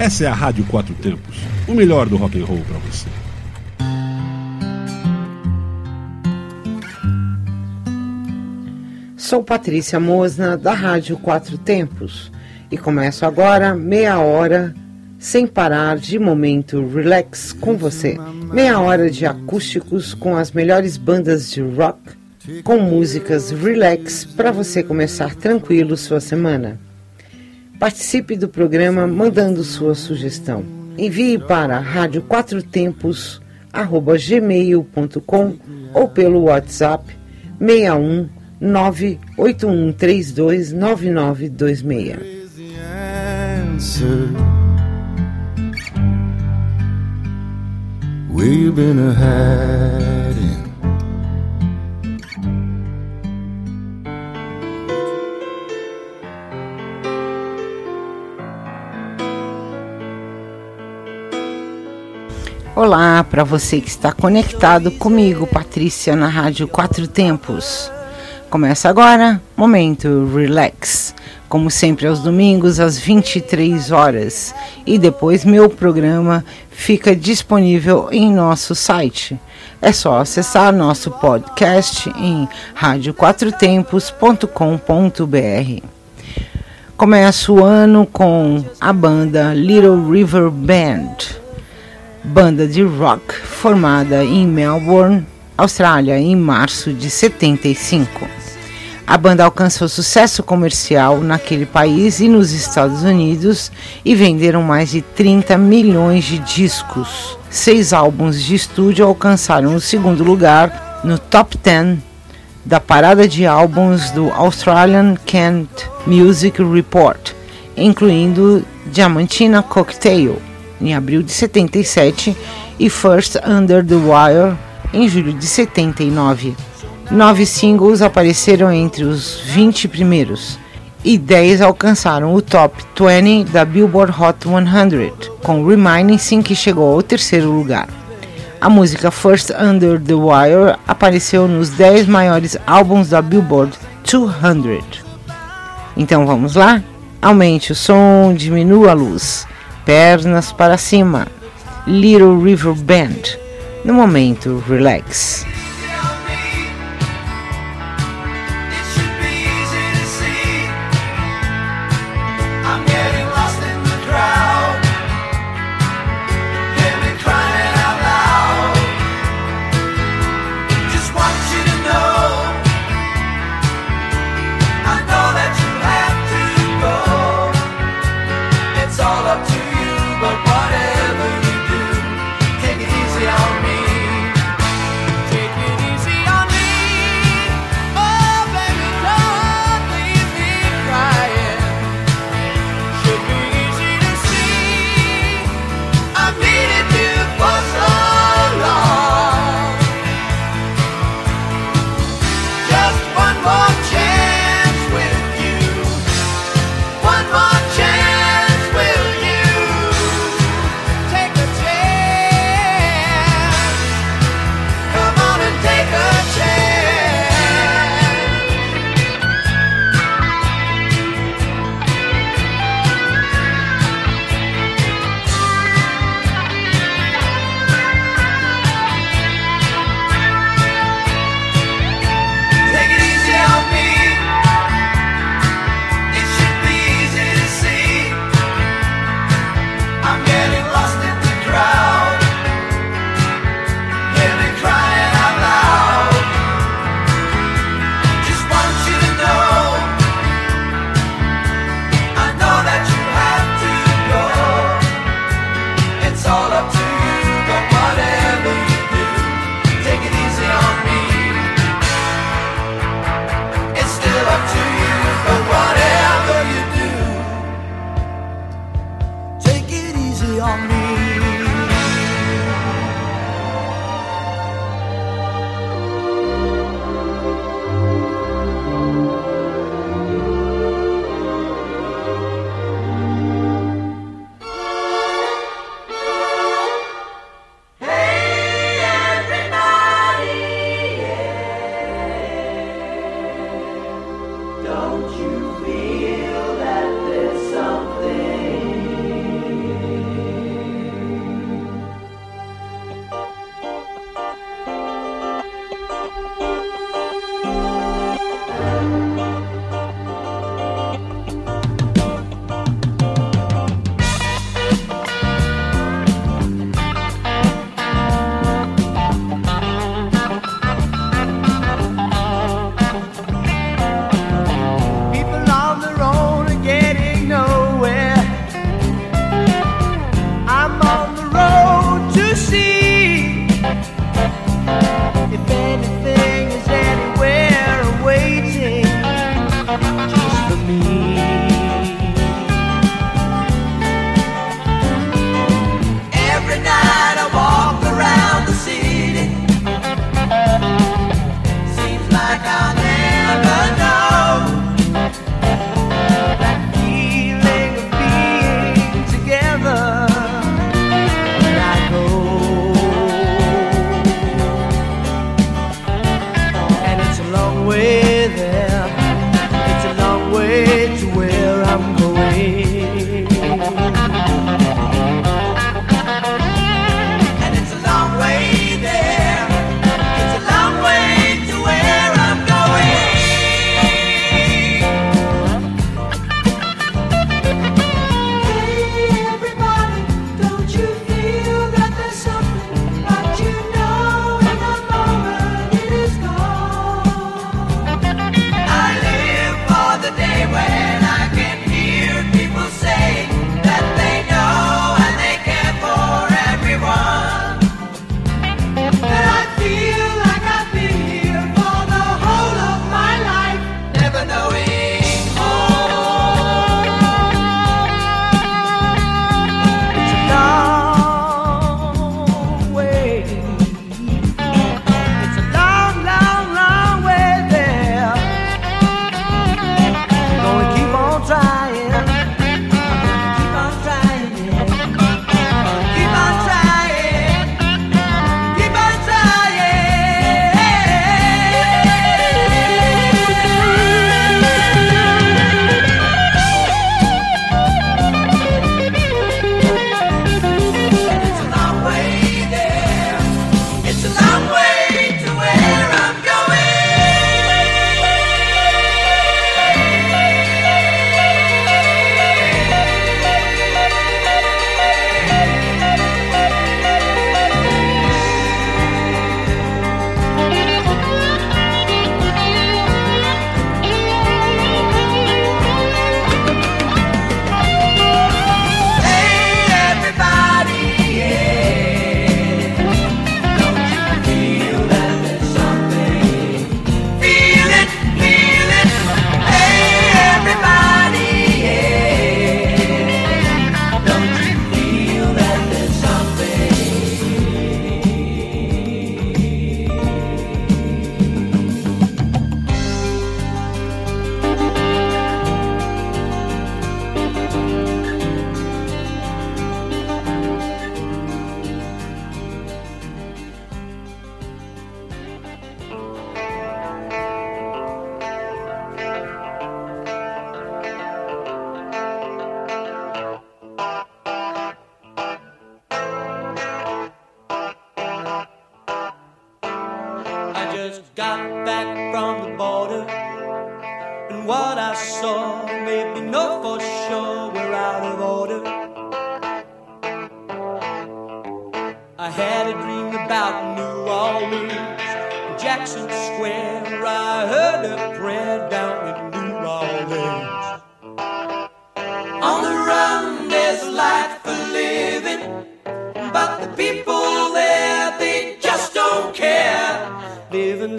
Essa é a Rádio Quatro Tempos, o melhor do rock and roll para você. Sou Patrícia Mosna, da Rádio Quatro Tempos, e começo agora meia hora sem parar de momento relax com você. Meia hora de acústicos com as melhores bandas de rock, com músicas relax para você começar tranquilo sua semana. Participe do programa mandando sua sugestão. Envie para rádio quatro tempos gmail.com ou pelo WhatsApp 61 98132 9926. We've been hiding. Olá para você que está conectado comigo, Patrícia, na Rádio Quatro Tempos. Começa agora, Momento Relax como sempre aos domingos às 23 horas. E depois meu programa fica disponível em nosso site. É só acessar nosso podcast em radioquatrotempos.com.br. Começa o ano com a banda Little River Band, banda de rock formada em Melbourne, Austrália, em março de 75. A banda alcançou sucesso comercial naquele país e nos Estados Unidos e venderam mais de 30 milhões de discos. Seis álbuns de estúdio alcançaram o segundo lugar no top 10 da parada de álbuns do Australian Cant Music Report, incluindo Diamantina Cocktail em abril de 77 e First Under the Wire em julho de 79. Nove singles apareceram entre os 20 primeiros e 10 alcançaram o top 20 da Billboard Hot 100, com Reminiscing que chegou ao terceiro lugar. A música First Under the Wire apareceu nos 10 maiores álbuns da Billboard 200. Então vamos lá? Aumente o som, diminua a luz, pernas para cima. Little River Band. No momento, relax.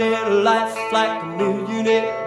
Their life like a millionaire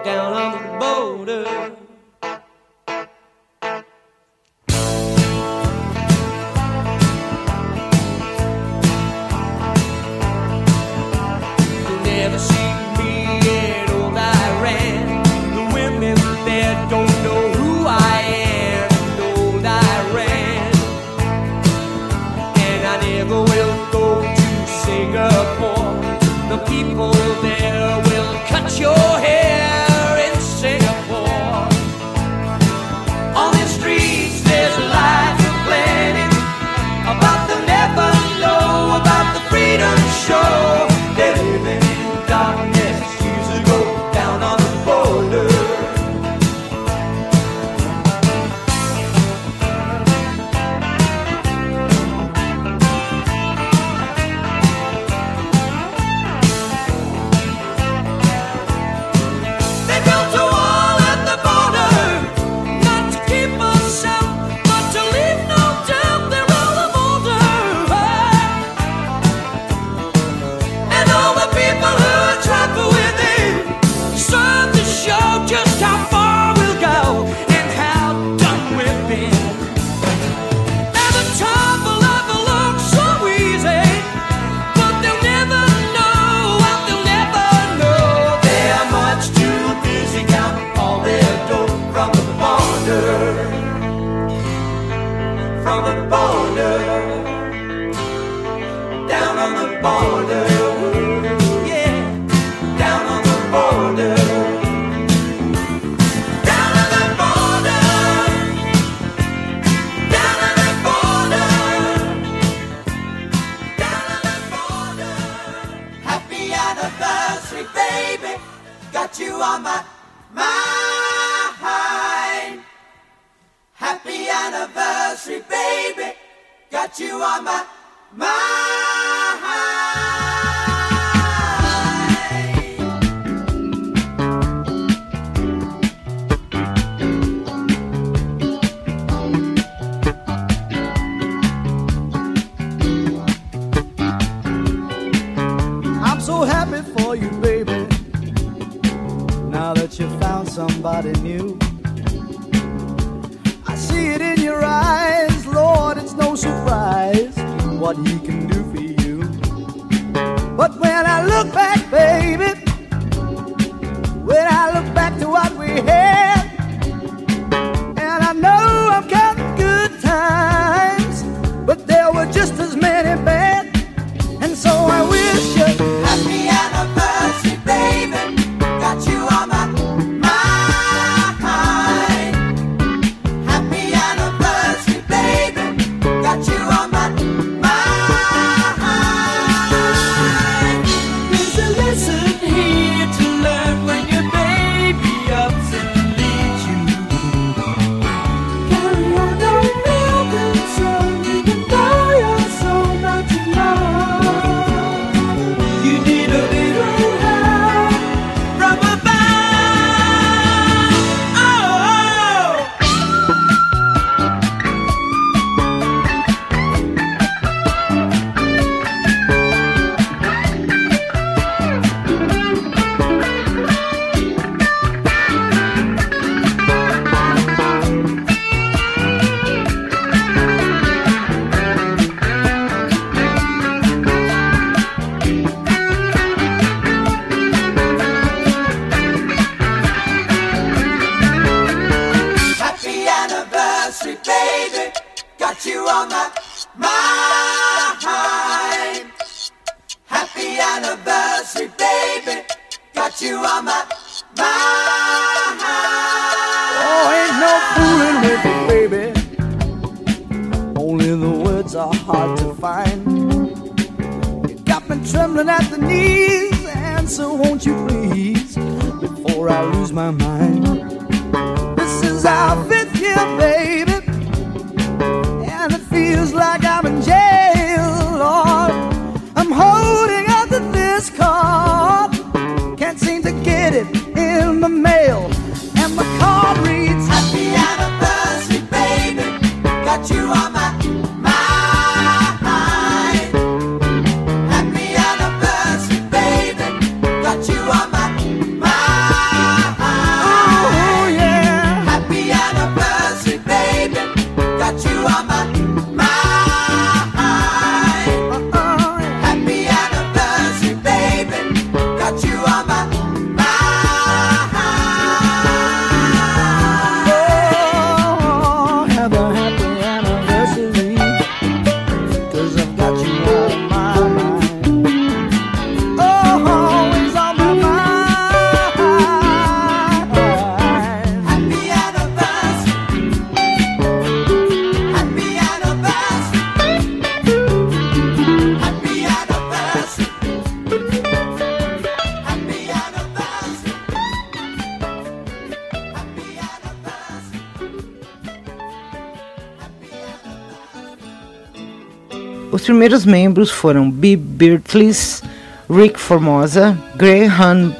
primeiros membros foram Bee Beatrice, Rick Formosa, Graham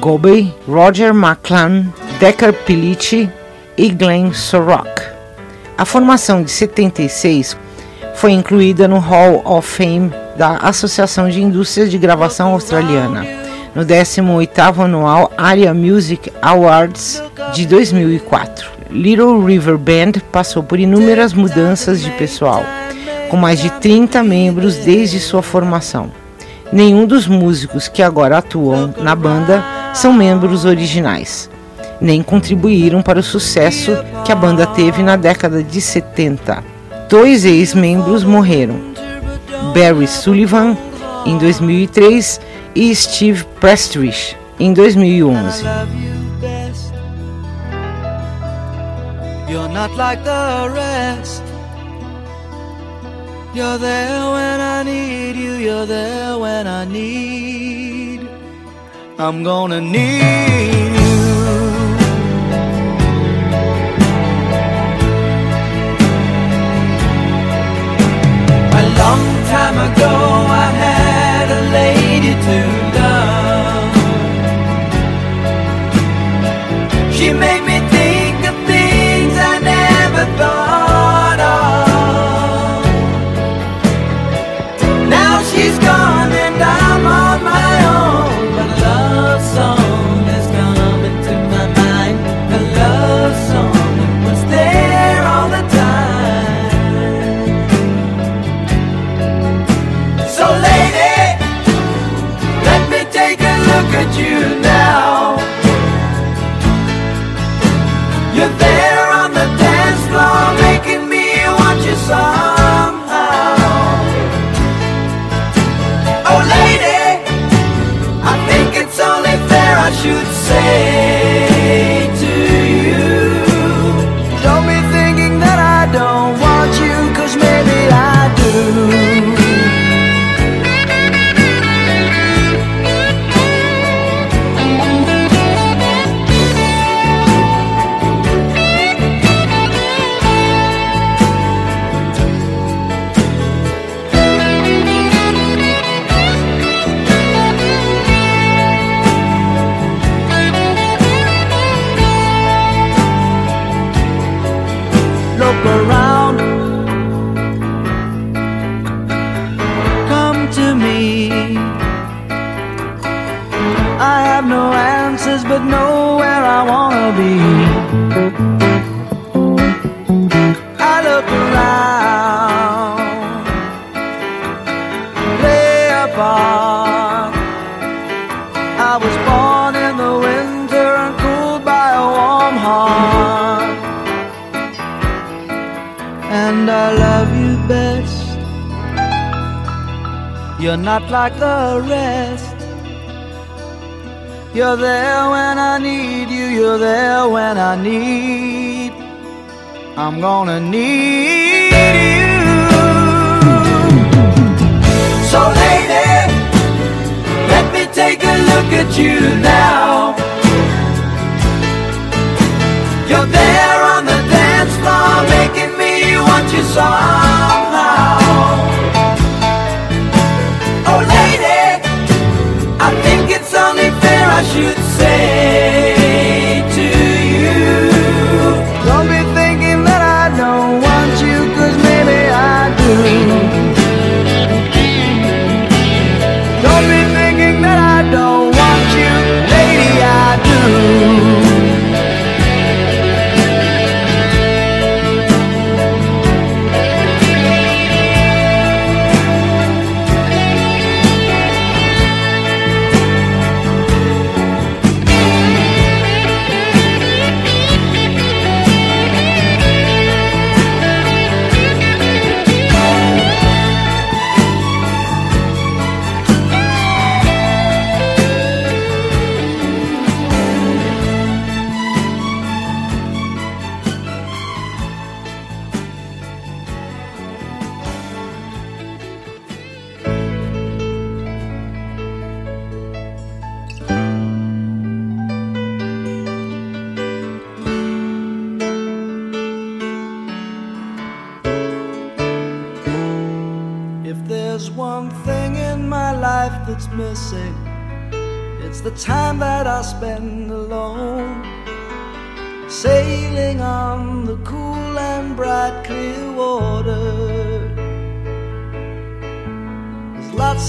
Gobey, Roger McClan, Decker Pilici e Glenn Sorrock. A formação de 76 foi incluída no Hall of Fame da Associação de Indústrias de Gravação Australiana, no 18º anual Aria Music Awards de 2004. Little River Band passou por inúmeras mudanças de pessoal, com mais de 30 membros desde sua formação. Nenhum dos músicos que agora atuam na banda são membros originais, nem contribuíram para o sucesso que a banda teve na década de 70. Dois ex-membros morreram: Barry Sullivan em 2003 e Steve Prestrich em 2011. You're not like the rest. You're there when I need you, you're there when I need. I'm gonna need you. A long time ago, I had a lady to love. She made me think of things I never thought like the rest. You're there when I need you, you're there when I need. I'm gonna need you. So, lady, let me take a look at you now. You're there on the dance floor, making me want you somehow. Oh, lady, I think it's only fair I should say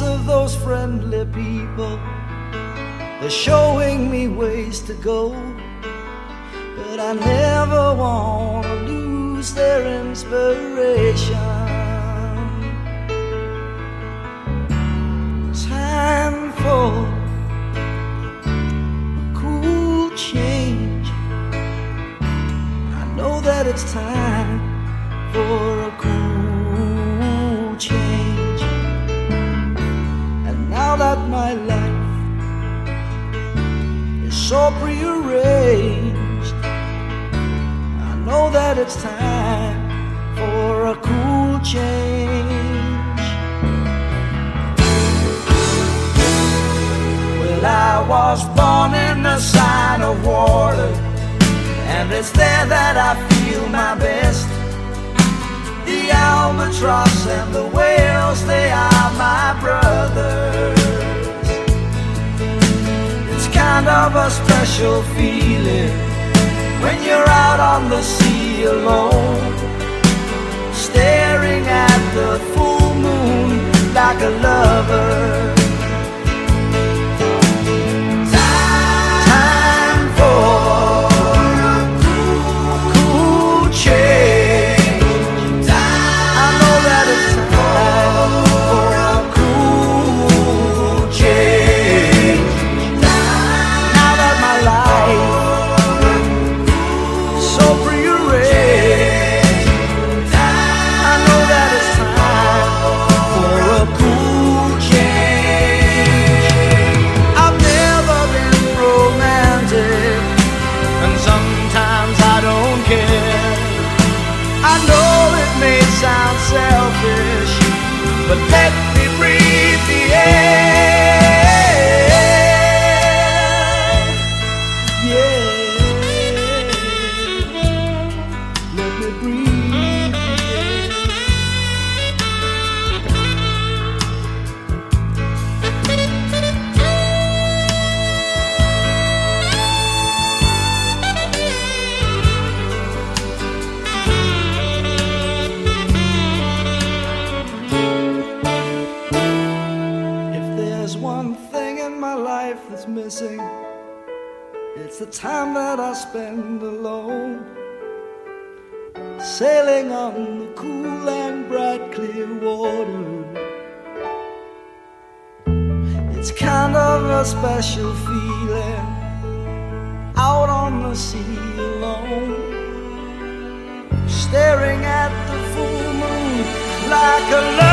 of those friendly people. They're showing me ways to go. But I never want to lose their inspiration. time for a cool change. I know that it's time for a my life is so prearranged, I know that it's time for a cool change. Well, I was born in the sign of water, and it's there that I feel my best. The albatross and the whales, they are my brothers. Kind of a special feeling when you're out on the sea alone, staring at the full moon like a lover. It's kind of a special feeling out on the sea alone. Staring at the full moon like a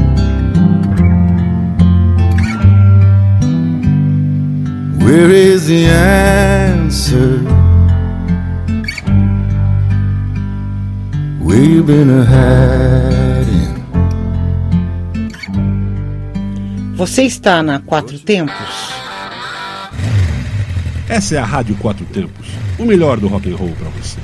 Where is the answer? We've been hiding? Você está na Quatro Tempos? Essa é a Rádio Quatro Tempos, o melhor do rock and roll para você.